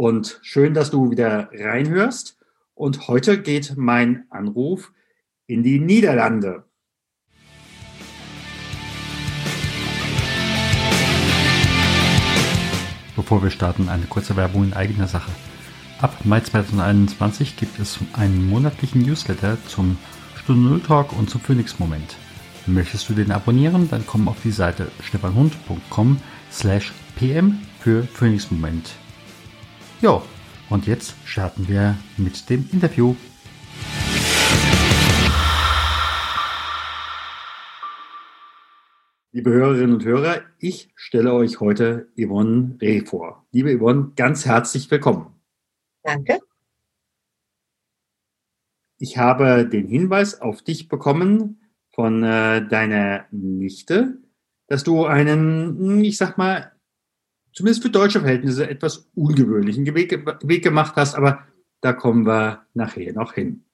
Und schön, dass du wieder reinhörst. Und heute geht mein Anruf in die Niederlande. Bevor wir starten, eine kurze Werbung in eigener Sache. Ab Mai 2021 gibt es einen monatlichen Newsletter zum Stunde Null Talk und zum Phoenix Moment. Möchtest du den abonnieren, dann komm auf die Seite stefanhund.com slash pm für Phoenix Moment. Jo, und jetzt starten wir mit dem Interview. Liebe Hörerinnen und Hörer, ich stelle euch heute Yvonne Reh vor. Liebe Yvonne, ganz herzlich willkommen. Danke. Ich habe den Hinweis auf dich bekommen von äh, deiner Nichte, dass du einen, ich sag mal, zumindest für deutsche Verhältnisse etwas ungewöhnlichen Weg, gemacht hast, aber da kommen wir nachher noch hin.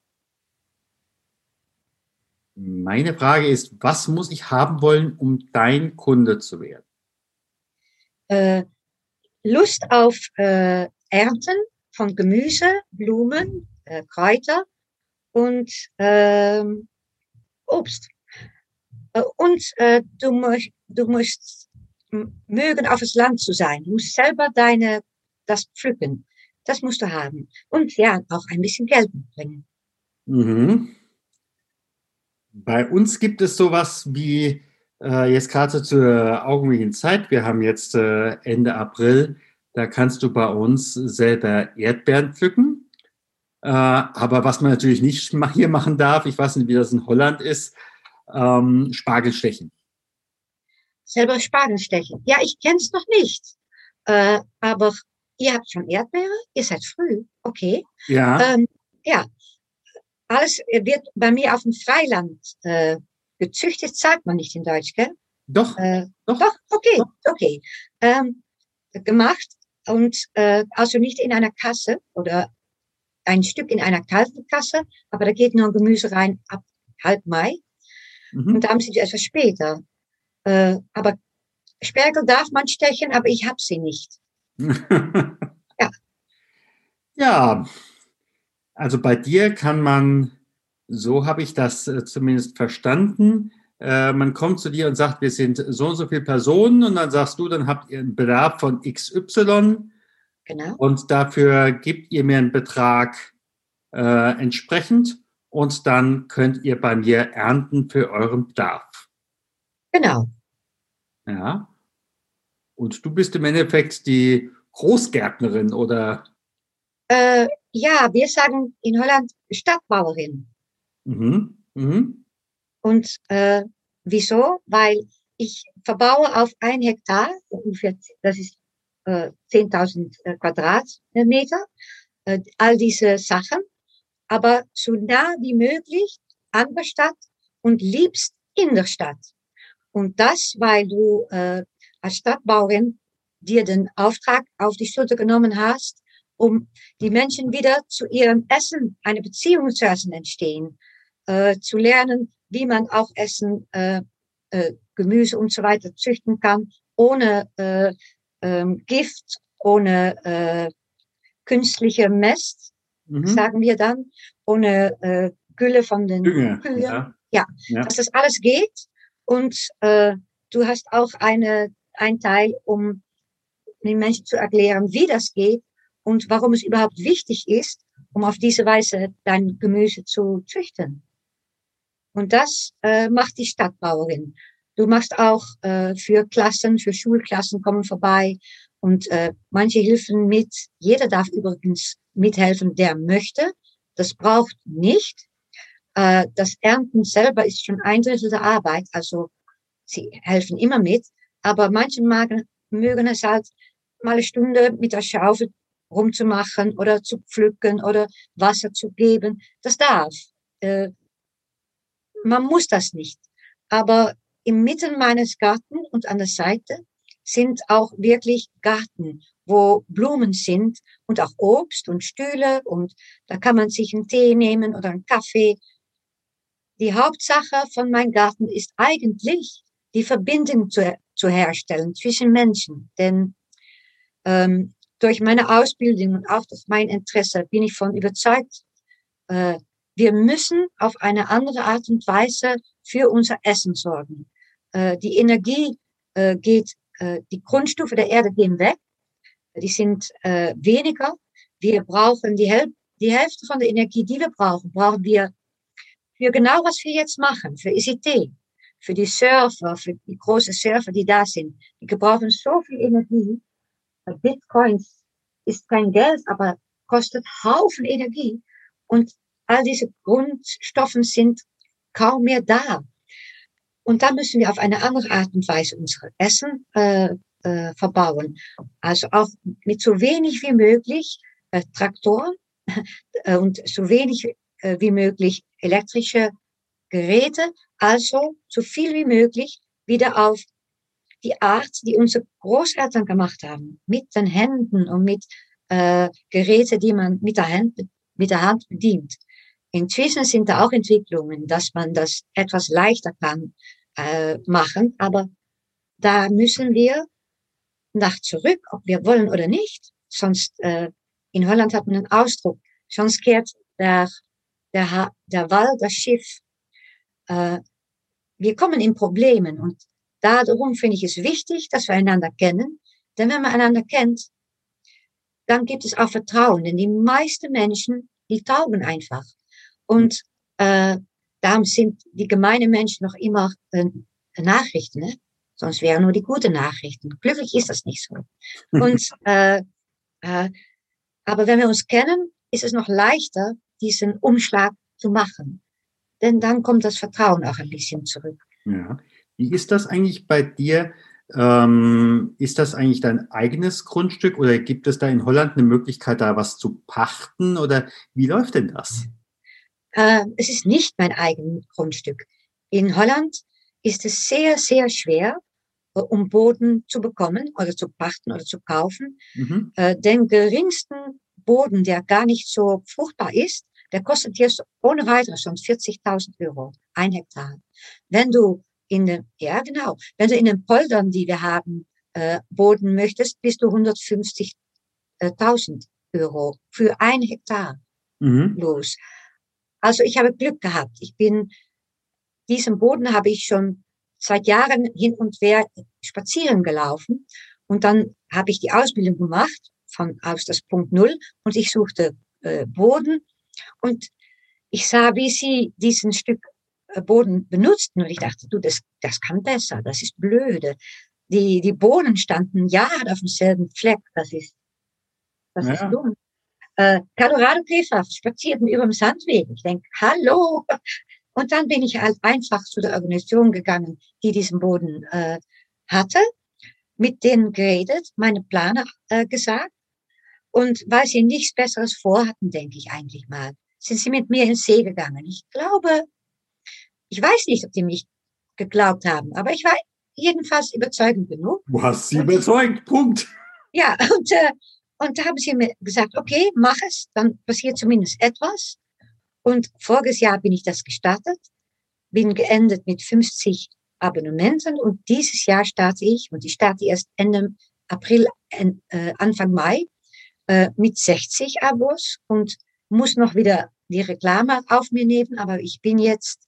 Meine Frage ist, was muss ich haben wollen, um dein Kunde zu werden? Äh, Lust auf äh, Ernten von Gemüse, Blumen, äh, Kräuter und ähm, Obst. Äh, und äh, du, du musst mögen auf das Land zu sein. Du musst selber deine, das pflücken. Das musst du haben. Und ja, auch ein bisschen Geld mitbringen. Mhm. Bei uns gibt es sowas wie äh, jetzt gerade zur augenblicklichen Zeit. Wir haben jetzt äh, Ende April. Da kannst du bei uns selber Erdbeeren pflücken. Äh, aber was man natürlich nicht hier machen darf, ich weiß nicht, wie das in Holland ist, ähm, Spargel stechen selber Spargel stechen. Ja, ich kenne es noch nicht. Äh, aber ihr habt schon Erdbeere, ihr seid früh, okay. Ja. Ähm, ja, alles wird bei mir auf dem Freiland äh, gezüchtet, sagt man nicht in Deutsch, gell? Doch. Äh, doch. doch, okay, doch. okay. Ähm, gemacht und äh, also nicht in einer Kasse oder ein Stück in einer kalten Kasse, aber da geht nur Gemüse rein ab halb Mai. Mhm. Und da haben sie etwas später. Äh, aber Spergel darf man stechen, aber ich habe sie nicht. ja. Ja, also bei dir kann man, so habe ich das äh, zumindest verstanden, äh, man kommt zu dir und sagt, wir sind so und so viele Personen und dann sagst du, dann habt ihr einen Bedarf von XY. Genau. Und dafür gebt ihr mir einen Betrag äh, entsprechend und dann könnt ihr bei mir ernten für euren Bedarf. Genau. Ja. Und du bist im Endeffekt die Großgärtnerin oder? Äh, ja, wir sagen in Holland Stadtbauerin. Mhm. Mhm. Und äh, wieso? Weil ich verbaue auf ein Hektar, ungefähr, das ist äh, 10.000 äh, Quadratmeter, äh, all diese Sachen, aber so nah wie möglich an der Stadt und liebst in der Stadt. Und das, weil du äh, als Stadtbauerin dir den Auftrag auf die Schulter genommen hast, um die Menschen wieder zu ihrem Essen, eine Beziehung zu Essen entstehen, äh, zu lernen, wie man auch Essen, äh, äh, Gemüse und so weiter züchten kann, ohne äh, ähm, Gift, ohne äh, künstliche Mest, mhm. sagen wir dann, ohne äh, Gülle von den Kühen. Ja. Ja, ja, dass das alles geht und äh, du hast auch eine, ein Teil, um den Menschen zu erklären, wie das geht und warum es überhaupt wichtig ist, um auf diese Weise dein Gemüse zu züchten. Und das äh, macht die Stadtbauerin. Du machst auch äh, für Klassen, für Schulklassen kommen vorbei und äh, manche helfen mit. Jeder darf übrigens mithelfen, der möchte. Das braucht nicht. Äh, das Ernten selber ist schon ein Drittel der Arbeit, also sie helfen immer mit, aber manche mögen, mögen es halt mal eine Stunde mit der Schaufel rumzumachen oder zu pflücken oder Wasser zu geben. Das darf. Äh, man muss das nicht. Aber im Mitten meines Garten und an der Seite sind auch wirklich Garten, wo Blumen sind und auch Obst und Stühle und da kann man sich einen Tee nehmen oder einen Kaffee. Die Hauptsache von meinem Garten ist eigentlich die Verbindung zu, zu herstellen zwischen Menschen. Denn ähm, durch meine Ausbildung und auch durch mein Interesse bin ich von überzeugt, äh, wir müssen auf eine andere Art und Weise für unser Essen sorgen. Äh, die Energie äh, geht, äh, die Grundstufe der Erde gehen weg, die sind äh, weniger. Wir brauchen die, Häl die Hälfte von der Energie, die wir brauchen, brauchen wir für genau, was wir jetzt machen, für ICT, für die Surfer, für die großen Surfer, die da sind. Die gebrauchen so viel Energie. Bitcoins ist kein Geld, aber kostet Haufen Energie. Und all diese Grundstoffen sind kaum mehr da. Und da müssen wir auf eine andere Art und Weise unser Essen äh, äh, verbauen. Also auch mit so wenig wie möglich äh, Traktoren äh, und so wenig äh, wie möglich elektrische Geräte. Also so viel wie möglich wieder auf die Art, die unsere Großeltern gemacht haben, mit den Händen und mit äh, Geräte, die man mit der, Hand, mit der Hand bedient. Inzwischen sind da auch Entwicklungen, dass man das etwas leichter kann äh, machen, aber da müssen wir nach zurück, ob wir wollen oder nicht. Sonst, äh, in Holland hat man einen Ausdruck, sonst kehrt der, der, der Wal das Schiff. Äh, wir kommen in Problemen und darum finde ich es wichtig, dass wir einander kennen. Denn wenn man einander kennt, dann gibt es auch Vertrauen. Denn die meisten Menschen, die taugen einfach. Und äh, darum sind die gemeinen Menschen noch immer äh, Nachrichten. Ne? Sonst wären nur die guten Nachrichten. Glücklich ist das nicht so. Und, äh, äh, aber wenn wir uns kennen, ist es noch leichter, diesen Umschlag zu machen. Denn dann kommt das Vertrauen auch ein bisschen zurück. Ja. Wie ist das eigentlich bei dir? Ähm, ist das eigentlich dein eigenes Grundstück oder gibt es da in Holland eine Möglichkeit, da was zu pachten oder wie läuft denn das? Äh, es ist nicht mein eigenes Grundstück. In Holland ist es sehr, sehr schwer, äh, um Boden zu bekommen oder zu pachten oder zu kaufen. Mhm. Äh, den geringsten Boden, der gar nicht so fruchtbar ist, der kostet jetzt ohne weiteres schon 40.000 Euro, ein Hektar. Wenn du in den, ja genau, wenn du in den Poldern, die wir haben, äh, Boden möchtest, bist du 150.000 Euro für ein Hektar mhm. los. Also ich habe Glück gehabt. Ich bin, diesen Boden habe ich schon seit Jahren hin und her spazieren gelaufen. Und dann habe ich die Ausbildung gemacht von aus das Punkt Null und ich suchte äh, Boden und ich sah, wie sie diesen Stück äh, Boden benutzten und ich dachte, du, das, das kann besser, das ist blöde. Die, die Bohnen standen Jahre auf demselben Fleck, das ist, das ja. ist dumm. Äh, Colorado-Käfer spazierten über dem Sandweg. Ich denke, hallo. Und dann bin ich halt einfach zu der Organisation gegangen, die diesen Boden äh, hatte, mit denen geredet, meine Pläne äh, gesagt. Und weil sie nichts Besseres vorhatten, denke ich eigentlich mal, sind sie mit mir ins See gegangen. Ich glaube, ich weiß nicht, ob die mich geglaubt haben, aber ich war jedenfalls überzeugend genug. Du hast sie überzeugt, Punkt. Ja, und äh, und da haben sie mir gesagt, okay, mach es, dann passiert zumindest etwas. Und voriges Jahr bin ich das gestartet, bin geendet mit 50 Abonnementen und dieses Jahr starte ich, und ich starte erst Ende April, äh, Anfang Mai, äh, mit 60 Abos und muss noch wieder die Reklame auf mir nehmen, aber ich bin jetzt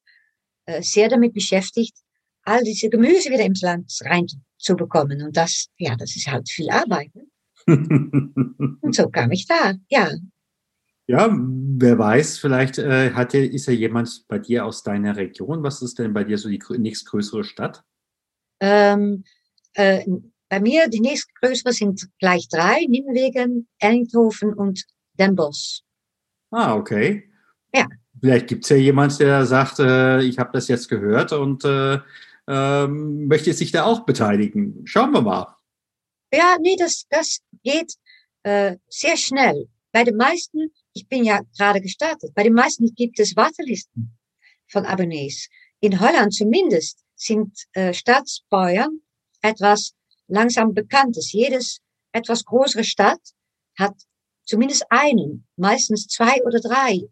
äh, sehr damit beschäftigt, all diese Gemüse wieder ins Land reinzubekommen. Und das, ja, das ist halt viel Arbeit. Ne? Und so kam ich da, ja. Ja, wer weiß, vielleicht äh, hat ist ja jemand bei dir aus deiner Region. Was ist denn bei dir so die nächstgrößere Stadt? Ähm, äh, bei mir die nächstgrößere sind gleich drei, Nimwegen, Ellinghofen und Den Bosch. Ah, okay. Ja. Vielleicht gibt es ja jemand, der sagt, äh, ich habe das jetzt gehört und äh, möchte sich da auch beteiligen. Schauen wir mal. Ja, nee, das, das geht äh, sehr schnell. Bei den meisten, ich bin ja gerade gestartet, bei den meisten gibt es Wartelisten von Abonnees. In Holland zumindest sind äh, Staatsbauern etwas langsam Bekanntes. Jedes etwas größere Stadt hat zumindest einen, meistens zwei oder drei.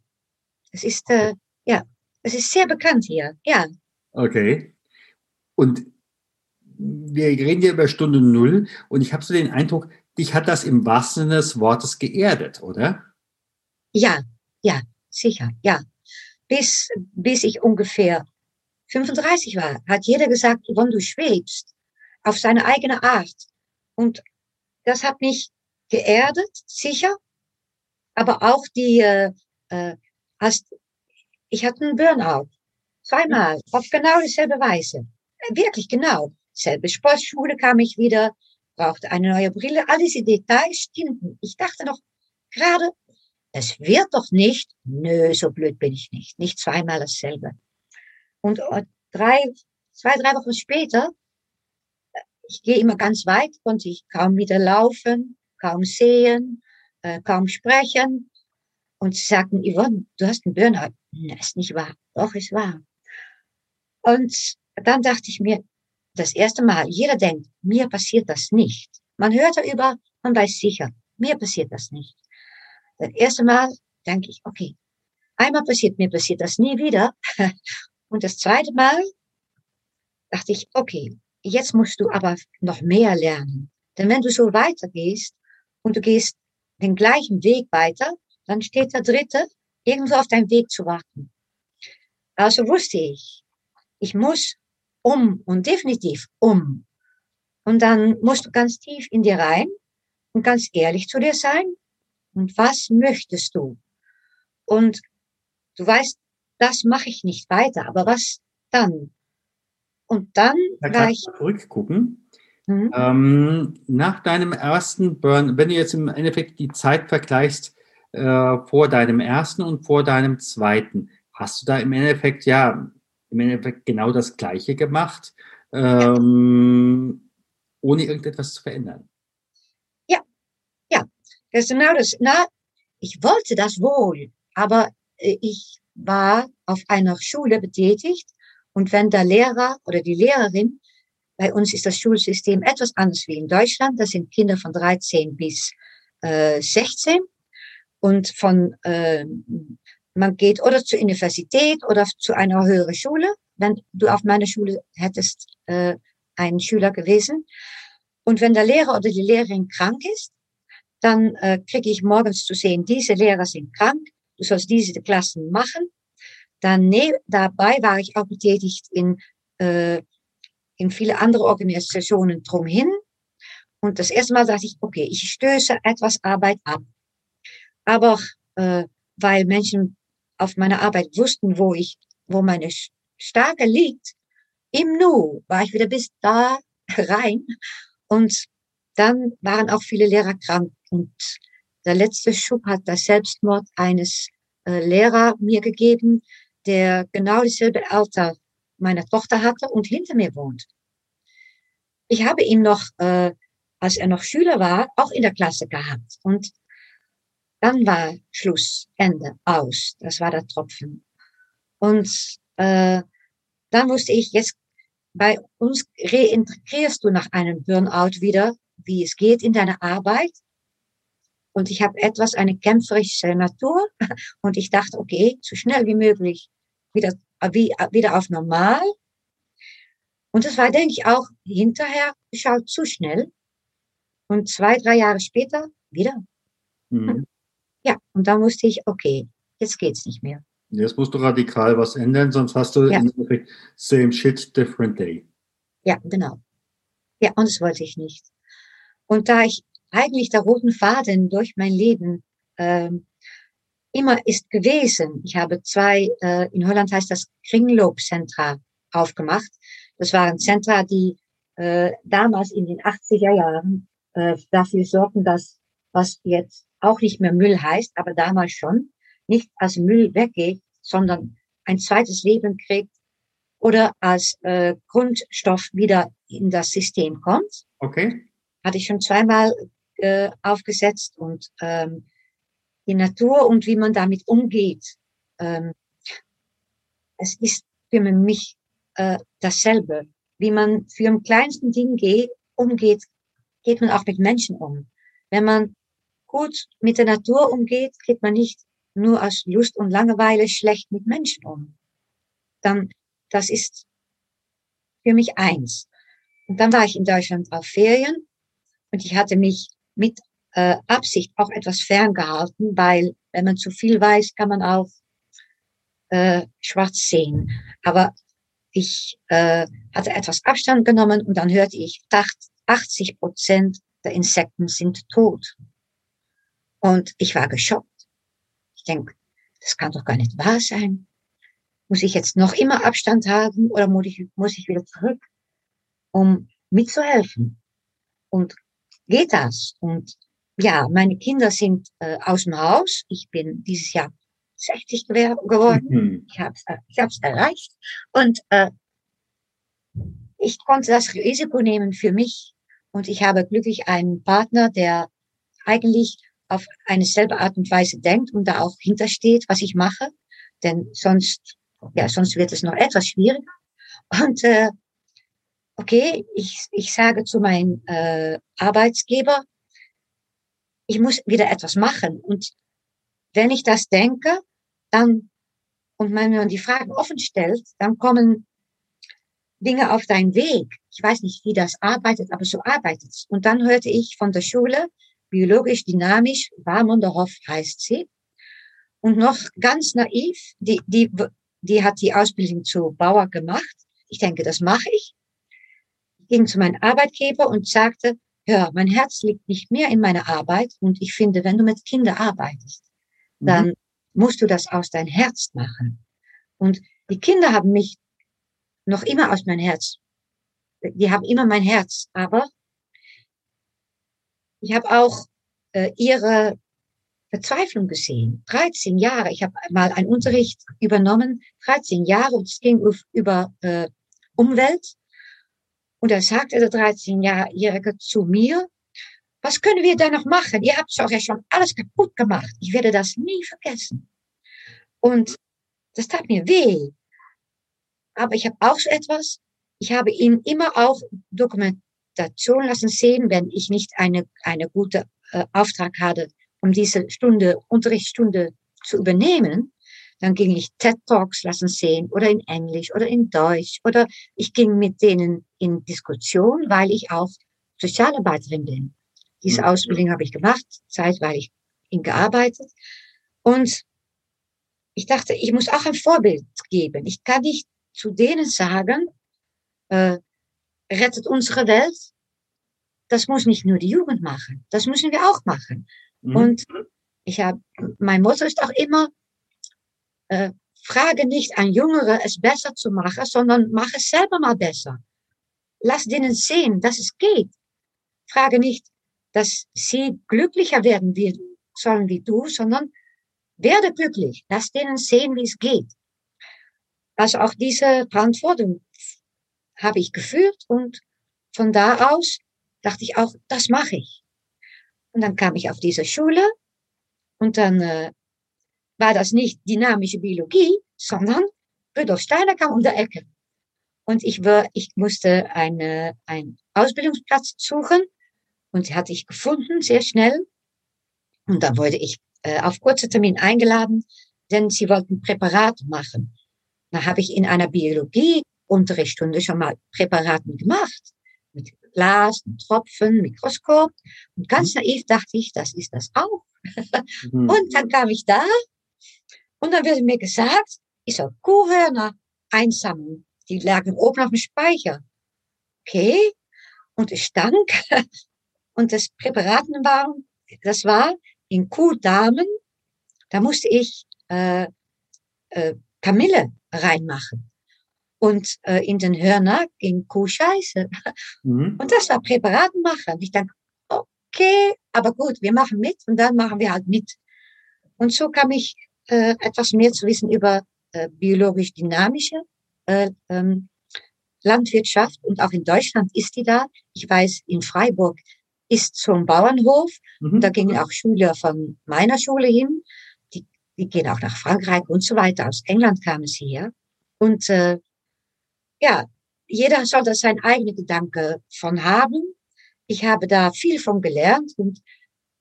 Es ist, äh, ja, es ist sehr bekannt hier, ja. Okay. Und wir reden hier über Stunde Null und ich habe so den Eindruck, dich hat das im wahrsten Sinne des Wortes geerdet, oder? Ja, ja, sicher, ja. Bis, bis ich ungefähr 35 war, hat jeder gesagt, Yvonne, du schwebst auf seine eigene Art. Und das hat mich geerdet, sicher, aber auch die, äh, äh als, ich hatte einen Burnout, zweimal, auf genau dieselbe Weise. Wirklich genau. Selbe Sportschule kam ich wieder, brauchte eine neue Brille. All diese Details stimmten. Ich dachte noch gerade, es wird doch nicht. Nö, so blöd bin ich nicht. Nicht zweimal dasselbe. Und äh, drei, zwei, drei Wochen später, äh, ich gehe immer ganz weit, konnte ich kaum wieder laufen, kaum sehen, äh, kaum sprechen. Und sie sagten, Yvonne, du hast einen Burnout. Das ist nicht wahr. Doch, ist wahr. Und dann dachte ich mir, das erste Mal, jeder denkt, mir passiert das nicht. Man hört darüber, man weiß sicher, mir passiert das nicht. Das erste Mal denke ich, okay, einmal passiert, mir passiert das nie wieder. Und das zweite Mal dachte ich, okay, jetzt musst du aber noch mehr lernen. Denn wenn du so weitergehst und du gehst den gleichen Weg weiter, dann steht der dritte irgendwo auf deinem Weg zu warten. Also wusste ich, ich muss um und definitiv um. Und dann musst du ganz tief in dir rein und ganz ehrlich zu dir sein. Und was möchtest du? Und du weißt, das mache ich nicht weiter, aber was dann? Und dann da war ich zurückgucken. Mhm. Ähm, nach deinem ersten Burn, wenn du jetzt im Endeffekt die Zeit vergleichst äh, vor deinem ersten und vor deinem zweiten, hast du da im Endeffekt ja im Endeffekt genau das Gleiche gemacht, ähm, ohne irgendetwas zu verändern. Ja, ja, das ist genau das. Na, ich wollte das wohl, aber äh, ich war auf einer Schule betätigt und wenn der Lehrer oder die Lehrerin, bei uns ist das Schulsystem etwas anders wie in Deutschland, das sind Kinder von 13 bis äh, 16 und von äh, man geht oder zur Universität oder zu einer höheren Schule. Wenn du auf meiner Schule hättest äh, einen Schüler gewesen. Und wenn der Lehrer oder die Lehrerin krank ist, dann äh, kriege ich morgens zu sehen, diese Lehrer sind krank, du sollst diese Klassen machen. Dann ne, dabei war ich auch betätigt in, äh, in viele andere Organisationen drumhin. Und das erste Mal dachte ich, okay, ich stöße etwas Arbeit ab. Aber äh, weil Menschen auf meiner Arbeit wussten, wo ich, wo meine Stärke liegt, im Nu war ich wieder bis da rein und dann waren auch viele Lehrer krank und der letzte Schub hat der Selbstmord eines äh, Lehrer mir gegeben, der genau dieselbe Alter meiner Tochter hatte und hinter mir wohnt. Ich habe ihn noch, äh, als er noch Schüler war, auch in der Klasse gehabt und dann war Schluss, Ende, aus. Das war der Tropfen. Und äh, dann wusste ich, jetzt bei uns reintegrierst du nach einem Burnout wieder, wie es geht in deiner Arbeit. Und ich habe etwas, eine kämpferische Natur. Und ich dachte, okay, so schnell wie möglich wieder, wie, wieder auf normal. Und das war, denke ich, auch hinterher geschaut zu schnell. Und zwei, drei Jahre später wieder. Mhm. Ja, und da musste ich, okay, jetzt geht's nicht mehr. Jetzt musst du radikal was ändern, sonst hast du ja. im Endeffekt same shit, different day. Ja, genau. Ja, und das wollte ich nicht. Und da ich eigentlich der roten Faden durch mein Leben ähm, immer ist gewesen, ich habe zwei, äh, in Holland heißt das Kringloopcentra aufgemacht. Das waren Centra, die äh, damals in den 80er Jahren äh, dafür sorgten, dass was jetzt auch nicht mehr Müll heißt, aber damals schon, nicht als Müll weggeht, sondern ein zweites Leben kriegt oder als äh, Grundstoff wieder in das System kommt. Okay. Hatte ich schon zweimal äh, aufgesetzt und ähm, die Natur und wie man damit umgeht. Ähm, es ist für mich äh, dasselbe. Wie man für ein kleinsten Ding geht, umgeht, geht man auch mit Menschen um. Wenn man gut mit der Natur umgeht, geht man nicht nur aus Lust und Langeweile schlecht mit Menschen um. Dann, das ist für mich eins. Und dann war ich in Deutschland auf Ferien und ich hatte mich mit äh, Absicht auch etwas ferngehalten, weil wenn man zu viel weiß, kann man auch äh, schwarz sehen. Aber ich äh, hatte etwas Abstand genommen und dann hörte ich, 80 Prozent der Insekten sind tot. Und ich war geschockt. Ich denke, das kann doch gar nicht wahr sein. Muss ich jetzt noch immer Abstand haben oder muss ich, muss ich wieder zurück, um mitzuhelfen? Und geht das? Und ja, meine Kinder sind äh, aus dem Haus. Ich bin dieses Jahr 60 geworden. Mhm. Ich habe es äh, ich hab's erreicht. Und äh, ich konnte das Risiko nehmen für mich. Und ich habe glücklich einen Partner, der eigentlich auf eine selbe Art und Weise denkt und da auch hintersteht, was ich mache. Denn sonst, ja, sonst wird es noch etwas schwieriger. Und äh, okay, ich, ich sage zu meinem äh, Arbeitsgeber, ich muss wieder etwas machen. Und wenn ich das denke, dann, und wenn man die Fragen offen stellt, dann kommen Dinge auf deinen Weg. Ich weiß nicht, wie das arbeitet, aber so arbeitet es. Und dann hörte ich von der Schule, biologisch dynamisch, Warmonderhoff heißt sie. Und noch ganz naiv, die, die, die hat die Ausbildung zu Bauer gemacht. Ich denke, das mache ich. ich ging zu meinem Arbeitgeber und sagte, hör, mein Herz liegt nicht mehr in meiner Arbeit und ich finde, wenn du mit Kindern arbeitest, dann mhm. musst du das aus dein Herz machen. Und die Kinder haben mich noch immer aus mein Herz. Die haben immer mein Herz, aber ich habe auch äh, ihre Verzweiflung gesehen. 13 Jahre, ich habe mal einen Unterricht übernommen, 13 Jahre, und es ging über äh, Umwelt. Und da sagte der 13-Jährige zu mir, was können wir da noch machen? Ihr habt doch ja schon alles kaputt gemacht. Ich werde das nie vergessen. Und das tat mir weh. Aber ich habe auch so etwas. Ich habe ihn immer auch Dokumentation lassen sehen, wenn ich nicht eine, eine gute äh, Auftrag hatte, um diese Stunde, Unterrichtsstunde zu übernehmen. Dann ging ich TED Talks lassen sehen oder in Englisch oder in Deutsch oder ich ging mit denen in Diskussion, weil ich auch Sozialarbeiterin bin. Diese mhm. Ausbildung habe ich gemacht, zeitweilig in gearbeitet. Und ich dachte, ich muss auch ein Vorbild geben. Ich kann nicht zu denen sagen, äh, rettet unsere Welt. Das muss nicht nur die Jugend machen, das müssen wir auch machen. Mhm. Und ich habe, mein Motto ist auch immer, äh, frage nicht an Jüngere, es besser zu machen, sondern mach es selber mal besser. Lass denen sehen, dass es geht. Frage nicht, dass sie glücklicher werden sollen wie du, sondern werde glücklich. Lass denen sehen, wie es geht. Also auch diese Verantwortung habe ich geführt und von da aus dachte ich auch, das mache ich. Und dann kam ich auf diese Schule und dann äh, war das nicht dynamische Biologie, sondern Rudolf Steiner kam um der Ecke. Und ich, war, ich musste eine, einen Ausbildungsplatz suchen und hatte ich gefunden, sehr schnell. Und dann wurde ich äh, auf kurzer Termin eingeladen, denn sie wollten Präparate machen. Da habe ich in einer Biologie-Unterrichtsstunde schon mal Präparaten gemacht. Mit Glas, Tropfen, Mikroskop. Und ganz mhm. naiv dachte ich, das ist das auch. Mhm. Und dann kam ich da und dann wurde mir gesagt, ich soll Kuhhörner einsammeln. Die lagen oben auf dem Speicher. Okay. Und es stank. Und das Präparaten waren, das war in Kuhdamen, da musste ich äh, äh, Kamille reinmachen. Und äh, in den Hörner ging Kuhscheiße. Mhm. Und das war Präparaten machen. Ich dachte, okay, aber gut, wir machen mit und dann machen wir halt mit. Und so kam ich äh, etwas mehr zu wissen über äh, biologisch dynamische äh, ähm, Landwirtschaft und auch in Deutschland ist die da. Ich weiß, in Freiburg ist zum Bauernhof. Mhm. Und da gingen auch Schüler von meiner Schule hin. Die, die gehen auch nach Frankreich und so weiter. Aus England kamen sie her. Und äh, ja, jeder soll da sein eigene Gedanke von haben. Ich habe da viel von gelernt und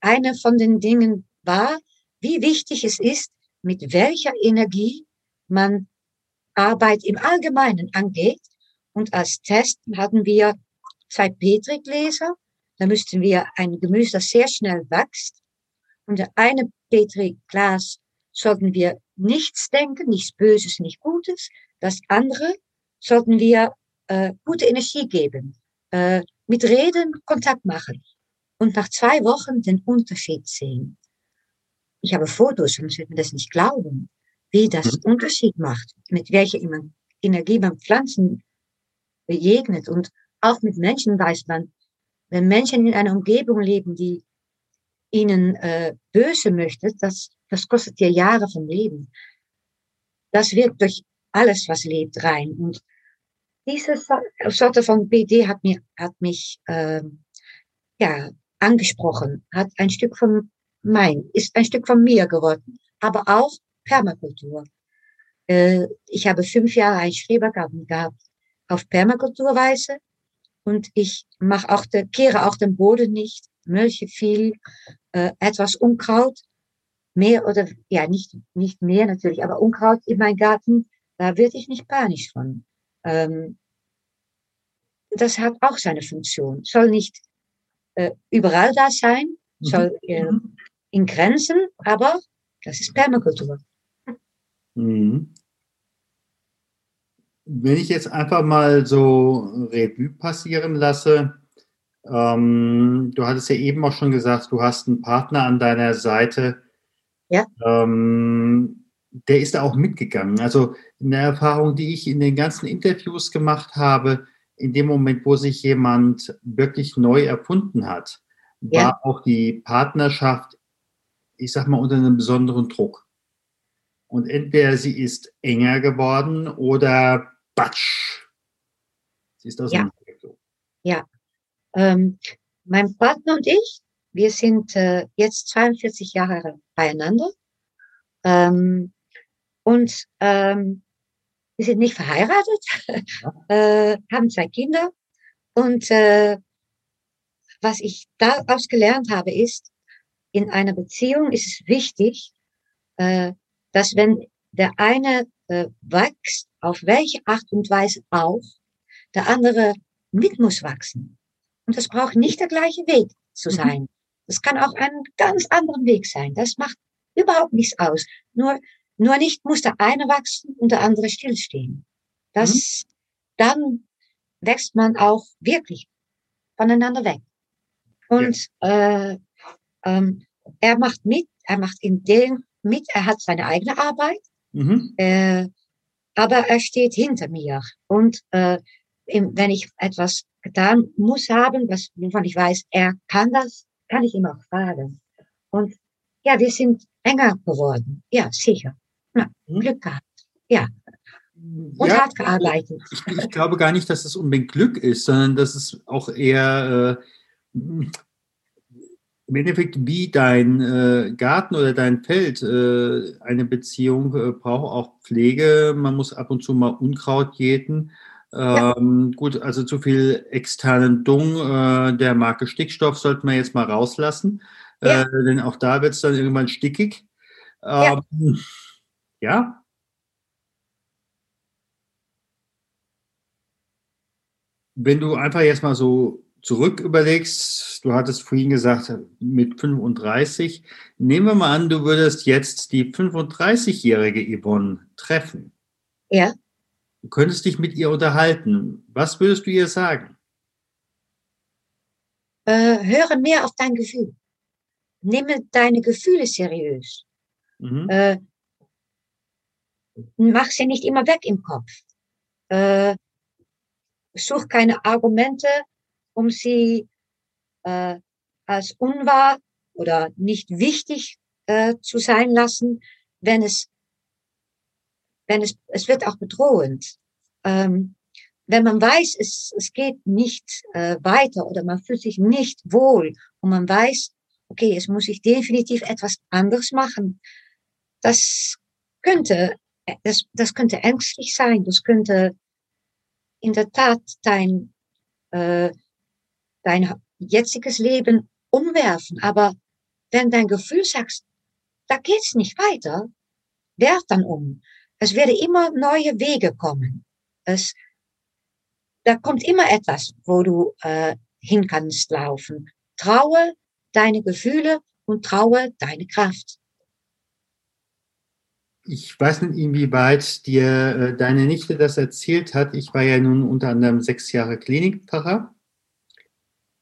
eine von den Dingen war, wie wichtig es ist, mit welcher Energie man Arbeit im Allgemeinen angeht. Und als Test hatten wir zwei Petrigläser. Da müssten wir ein Gemüse, das sehr schnell wächst. Und eine Petriglas sollten wir nichts denken, nichts Böses, nichts Gutes. Das andere sollten wir äh, gute Energie geben, äh, mit Reden Kontakt machen und nach zwei Wochen den Unterschied sehen. Ich habe Fotos, sonst wird man das nicht glauben, wie das mhm. Unterschied macht, mit welcher Energie man Pflanzen begegnet und auch mit Menschen weiß man, wenn Menschen in einer Umgebung leben, die ihnen äh, böse möchte, das, das kostet dir Jahre vom Leben. Das wirkt durch alles, was lebt, rein. Und diese Sorte von BD hat, mir, hat mich äh, ja, angesprochen, hat ein Stück von mein, ist ein Stück von mir geworden, aber auch Permakultur. Äh, ich habe fünf Jahre ein Schrebergarten gehabt auf Permakulturweise und ich mache auch de, kehre auch den Boden nicht, mölche viel, äh, etwas Unkraut, mehr oder ja nicht nicht mehr natürlich, aber Unkraut in meinem Garten, da werde ich nicht panisch von. Ähm, das hat auch seine Funktion. Soll nicht äh, überall da sein, mhm. soll äh, mhm. In Grenzen, aber das ist Permakultur. Mhm. Wenn ich jetzt einfach mal so Revue passieren lasse, ähm, du hattest ja eben auch schon gesagt, du hast einen Partner an deiner Seite. Ja. Ähm, der ist da auch mitgegangen. Also eine Erfahrung, die ich in den ganzen Interviews gemacht habe, in dem Moment, wo sich jemand wirklich neu erfunden hat, war ja. auch die Partnerschaft, ich sag mal, unter einem besonderen Druck. Und entweder sie ist enger geworden oder batsch. Sie ist aus ja. Ja. Ähm, mein Partner und ich, wir sind äh, jetzt 42 Jahre beieinander. Ähm, und ähm, wir sind nicht verheiratet, ja. äh, haben zwei Kinder. Und äh, was ich daraus gelernt habe, ist, in einer Beziehung ist es wichtig, äh, dass wenn der eine äh, wächst, auf welche Art und Weise auch, der andere mit muss wachsen. Und das braucht nicht der gleiche Weg zu mhm. sein. Das kann auch ein ganz anderen Weg sein. Das macht überhaupt nichts aus. Nur nur nicht muss der eine wachsen und der andere stillstehen. Das, mhm. dann wächst man auch wirklich voneinander weg. Und ja. äh, ähm, er macht mit, er macht in dem mit, er hat seine eigene Arbeit, mhm. äh, aber er steht hinter mir. Und äh, wenn ich etwas getan muss haben, was, wovon ich weiß, er kann das, kann ich ihm auch fragen. Und ja, wir sind enger geworden. Ja, sicher. Ja, hm? Glück gehabt. Ja. Und ja, hart gearbeitet. Ich, ich, glaube gar nicht, dass es unbedingt Glück ist, sondern dass es auch eher äh, im Endeffekt wie dein äh, Garten oder dein Feld äh, eine Beziehung äh, braucht auch Pflege. Man muss ab und zu mal Unkraut jäten. Ähm, ja. Gut, also zu viel externen Dung äh, der Marke Stickstoff sollte man jetzt mal rauslassen, ja. Äh, denn auch da wird es dann irgendwann stickig. Ähm, ja. Ja? Wenn du einfach jetzt mal so zurück überlegst, du hattest vorhin gesagt, mit 35, nehmen wir mal an, du würdest jetzt die 35-jährige Yvonne treffen. Ja. Du könntest dich mit ihr unterhalten. Was würdest du ihr sagen? Äh, höre mehr auf dein Gefühl. Nehme deine Gefühle seriös. Mhm. Äh, mach sie nicht immer weg im Kopf. Äh, such keine Argumente, um sie äh, als unwahr oder nicht wichtig äh, zu sein lassen, wenn es, wenn es, es wird auch bedrohend. Ähm, wenn man weiß, es, es geht nicht äh, weiter oder man fühlt sich nicht wohl und man weiß, okay, jetzt muss ich definitiv etwas anderes machen, das könnte, das, das könnte ängstlich sein, das könnte in der Tat dein, äh, dein jetziges Leben umwerfen. Aber wenn dein Gefühl sagt, da geht's nicht weiter, werd dann um. Es werden immer neue Wege kommen. Es, da kommt immer etwas, wo du äh, hin kannst laufen. Traue deine Gefühle und traue deine Kraft. Ich weiß nicht, inwieweit dir äh, deine Nichte das erzählt hat. Ich war ja nun unter anderem sechs Jahre Klinikpfarrer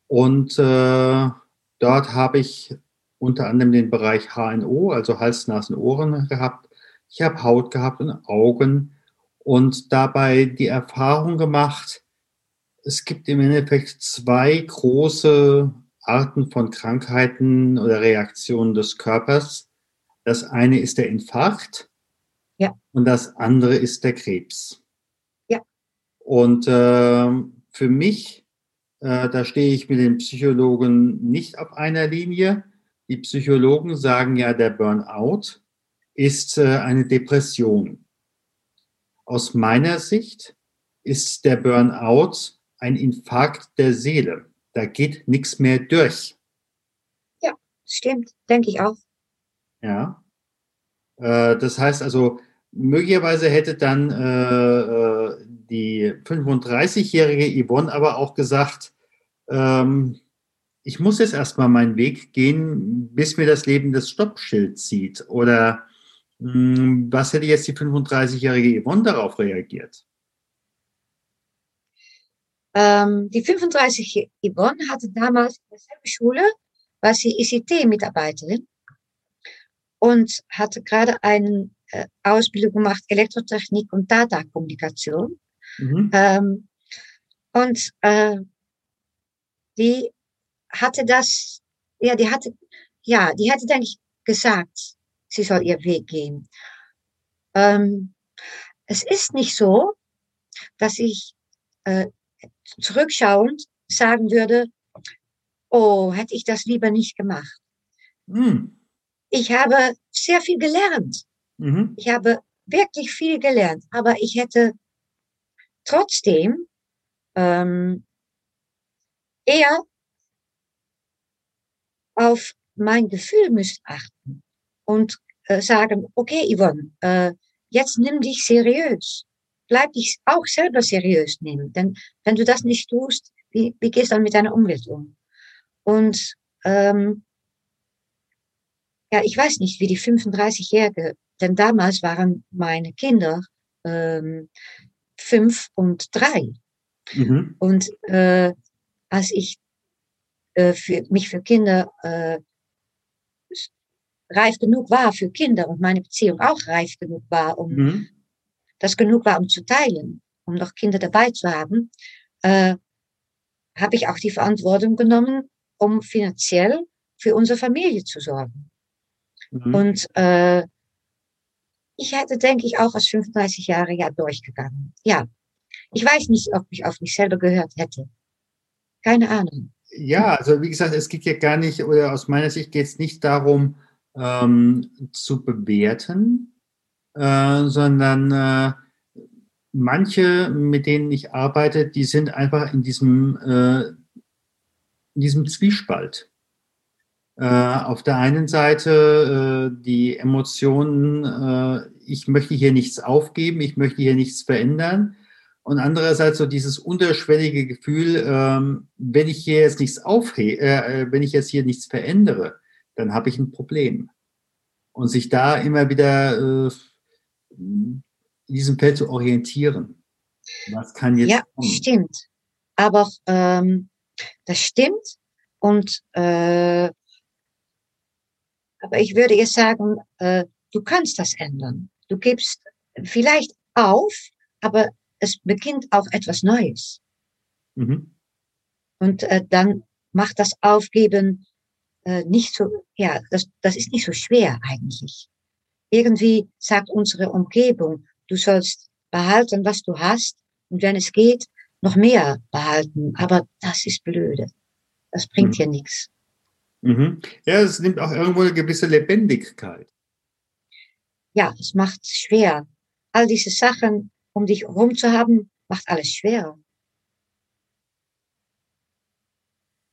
und äh, dort habe ich unter anderem den Bereich HNO, also Hals, Nasen, Ohren gehabt. Ich habe Haut gehabt und Augen und dabei die Erfahrung gemacht, es gibt im Endeffekt zwei große Arten von Krankheiten oder Reaktionen des Körpers. Das eine ist der Infarkt ja. und das andere ist der Krebs. Ja. Und äh, für mich, äh, da stehe ich mit den Psychologen nicht auf einer Linie. Die Psychologen sagen ja, der Burnout ist äh, eine Depression. Aus meiner Sicht ist der Burnout ein Infarkt der Seele. Da geht nichts mehr durch. Ja, stimmt, denke ich auch. Ja. Äh, das heißt also, möglicherweise hätte dann äh, die 35-jährige Yvonne aber auch gesagt, ähm, ich muss jetzt erstmal meinen Weg gehen, bis mir das Leben das Stoppschild zieht. Oder mh, hm, was hätte jetzt die 35-jährige Yvonne darauf reagiert? Ähm, die 35 Yvonne hatte damals in derselben Schule, war sie ICT-Mitarbeiterin und hatte gerade eine äh, Ausbildung gemacht, Elektrotechnik und Datakommunikation. Mhm. Ähm, und äh, die hatte das, ja, die hatte, ja, die hatte eigentlich gesagt, sie soll ihr Weg gehen. Ähm, es ist nicht so, dass ich äh, zurückschauend sagen würde, oh, hätte ich das lieber nicht gemacht. Mhm. Ich habe sehr viel gelernt. Mhm. Ich habe wirklich viel gelernt, aber ich hätte trotzdem ähm, eher auf mein Gefühl müsst achten und äh, sagen, okay, Yvonne, äh, jetzt nimm dich seriös bleib dich auch selber seriös nehmen. Denn wenn du das nicht tust, wie, wie gehst du dann mit deiner Umwelt um? Und ähm, ja, ich weiß nicht, wie die 35-Jährige, denn damals waren meine Kinder ähm, fünf und drei. Mhm. Und äh, als ich äh, für, mich für Kinder äh, reif genug war für Kinder und meine Beziehung auch reif genug war, um mhm das genug war, um zu teilen, um noch Kinder dabei zu haben, äh, habe ich auch die Verantwortung genommen, um finanziell für unsere Familie zu sorgen. Mhm. Und äh, ich hätte, denke ich, auch als 35 Jahre ja durchgegangen. Ja. Ich weiß nicht, ob ich auf mich selber gehört hätte. Keine Ahnung. Ja, also wie gesagt, es geht ja gar nicht, oder aus meiner Sicht geht es nicht darum, ähm, zu bewerten, äh, sondern äh, manche, mit denen ich arbeite, die sind einfach in diesem, äh, in diesem Zwiespalt. Äh, auf der einen Seite äh, die Emotionen, äh, ich möchte hier nichts aufgeben, ich möchte hier nichts verändern. Und andererseits so dieses unterschwellige Gefühl, ähm, wenn ich hier jetzt nichts aufhebe, äh, wenn ich jetzt hier nichts verändere, dann habe ich ein Problem. Und sich da immer wieder äh, in diesem Feld zu orientieren. Was kann jetzt Ja, kommen? stimmt. Aber ähm, das stimmt. Und äh, aber ich würde jetzt sagen, äh, du kannst das ändern. Du gibst vielleicht auf, aber es beginnt auch etwas Neues. Mhm. Und äh, dann macht das Aufgeben äh, nicht so, ja, das, das ist nicht so schwer eigentlich. Irgendwie sagt unsere Umgebung, du sollst behalten, was du hast. Und wenn es geht, noch mehr behalten, aber das ist blöde. Das bringt mhm. hier nichts. Mhm. Ja, es nimmt auch irgendwo eine gewisse Lebendigkeit. Ja, es macht schwer. All diese Sachen um dich herum zu haben, macht alles schwerer.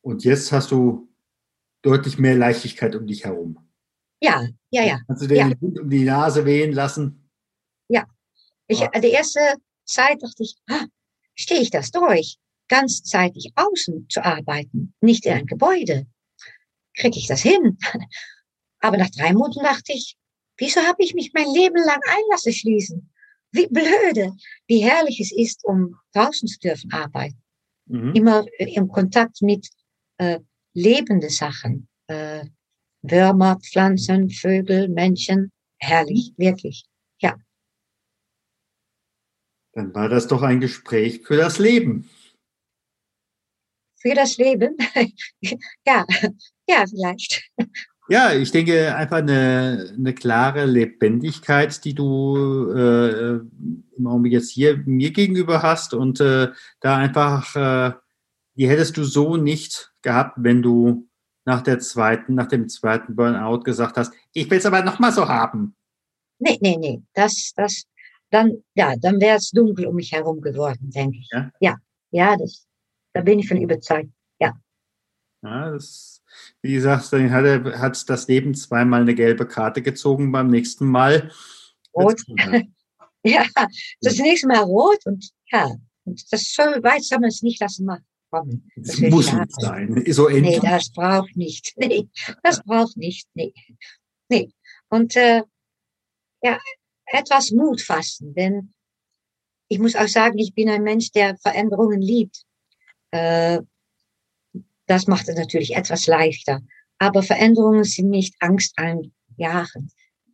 Und jetzt hast du deutlich mehr Leichtigkeit um dich herum. Ja, ja, ja. Kannst du dir ja. den Wind um die Nase wehen lassen? Ja. Ich, ah. Die erste Zeit dachte ich, ah, stehe ich das durch, ganzzeitig außen zu arbeiten, nicht in ein Gebäude? Kriege ich das hin? Aber nach drei Monaten dachte ich, wieso habe ich mich mein Leben lang einlassen schließen? Wie blöde, wie herrlich es ist, um draußen zu dürfen arbeiten. Mhm. Immer im Kontakt mit äh, lebende Sachen. Äh, Würmer, Pflanzen, Vögel, Menschen. Herrlich, wirklich. Ja. Dann war das doch ein Gespräch für das Leben. Für das Leben? ja, ja, vielleicht. Ja, ich denke einfach eine, eine klare Lebendigkeit, die du äh, im Augenblick jetzt hier mir gegenüber hast und äh, da einfach, äh, die hättest du so nicht gehabt, wenn du nach der zweiten, nach dem zweiten Burnout gesagt hast, ich will es aber nochmal so haben. Nee, nee, nee, das, das, dann, ja, dann wäre es dunkel um mich herum geworden, denke ich. Ja, ja, ja das, da bin ich von überzeugt, ja. Ja, das wie gesagt, dann hat, er, hat das Leben zweimal eine gelbe Karte gezogen, beim nächsten Mal. Rot. ja, das nächste Mal rot und ja, und das so weit soll man es nicht lassen machen. Das, das muss nicht sein. So nee, das braucht nicht. Nee, das braucht nicht. Nee. Nee. Und äh, ja, etwas Mut fassen, denn ich muss auch sagen, ich bin ein Mensch, der Veränderungen liebt. Äh, das macht es natürlich etwas leichter. Aber Veränderungen sind nicht Angst einjagen.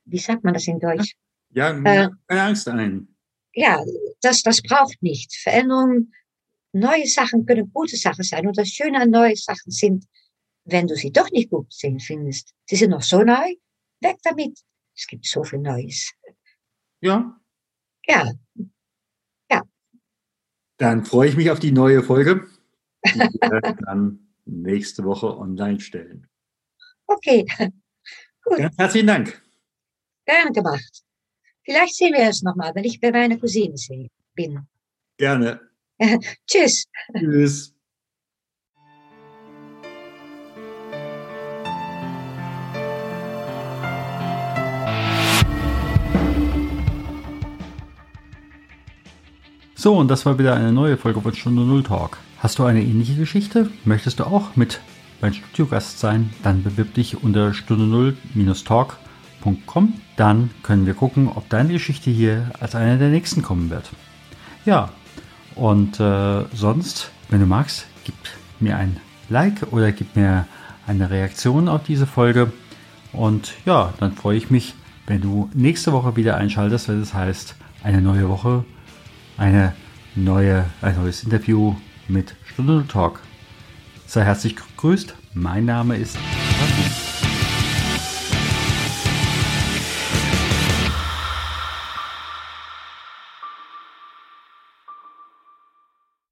Wie sagt man das in Deutsch? Ja, äh, Angst ein. Ja, das, das braucht nicht. Veränderungen, neue Sachen können gute Sachen sein. Und das Schöne an neuen Sachen sind, wenn du sie doch nicht gut sehen findest, sie sind noch so neu, weg damit. Es gibt so viel Neues. Ja. Ja. Ja. Dann freue ich mich auf die neue Folge. dann nächste Woche online stellen. Okay. Gut. Ganz herzlichen Dank. Gerne gemacht. Vielleicht sehen wir es nochmal, wenn ich bei meiner Cousine bin. Gerne. Tschüss. Tschüss. So, und das war wieder eine neue Folge von Stunde Null Talk. Hast du eine ähnliche Geschichte? Möchtest du auch mit mein Studiogast sein? Dann bewirb dich unter stunde 0-talk.com. Dann können wir gucken, ob deine Geschichte hier als eine der nächsten kommen wird. Ja, und äh, sonst, wenn du magst, gib mir ein Like oder gib mir eine Reaktion auf diese Folge. Und ja, dann freue ich mich, wenn du nächste Woche wieder einschaltest, wenn es heißt, eine neue Woche, eine neue, ein neues Interview mit Stunde Talk. Sei herzlich gegrüßt. Mein Name ist.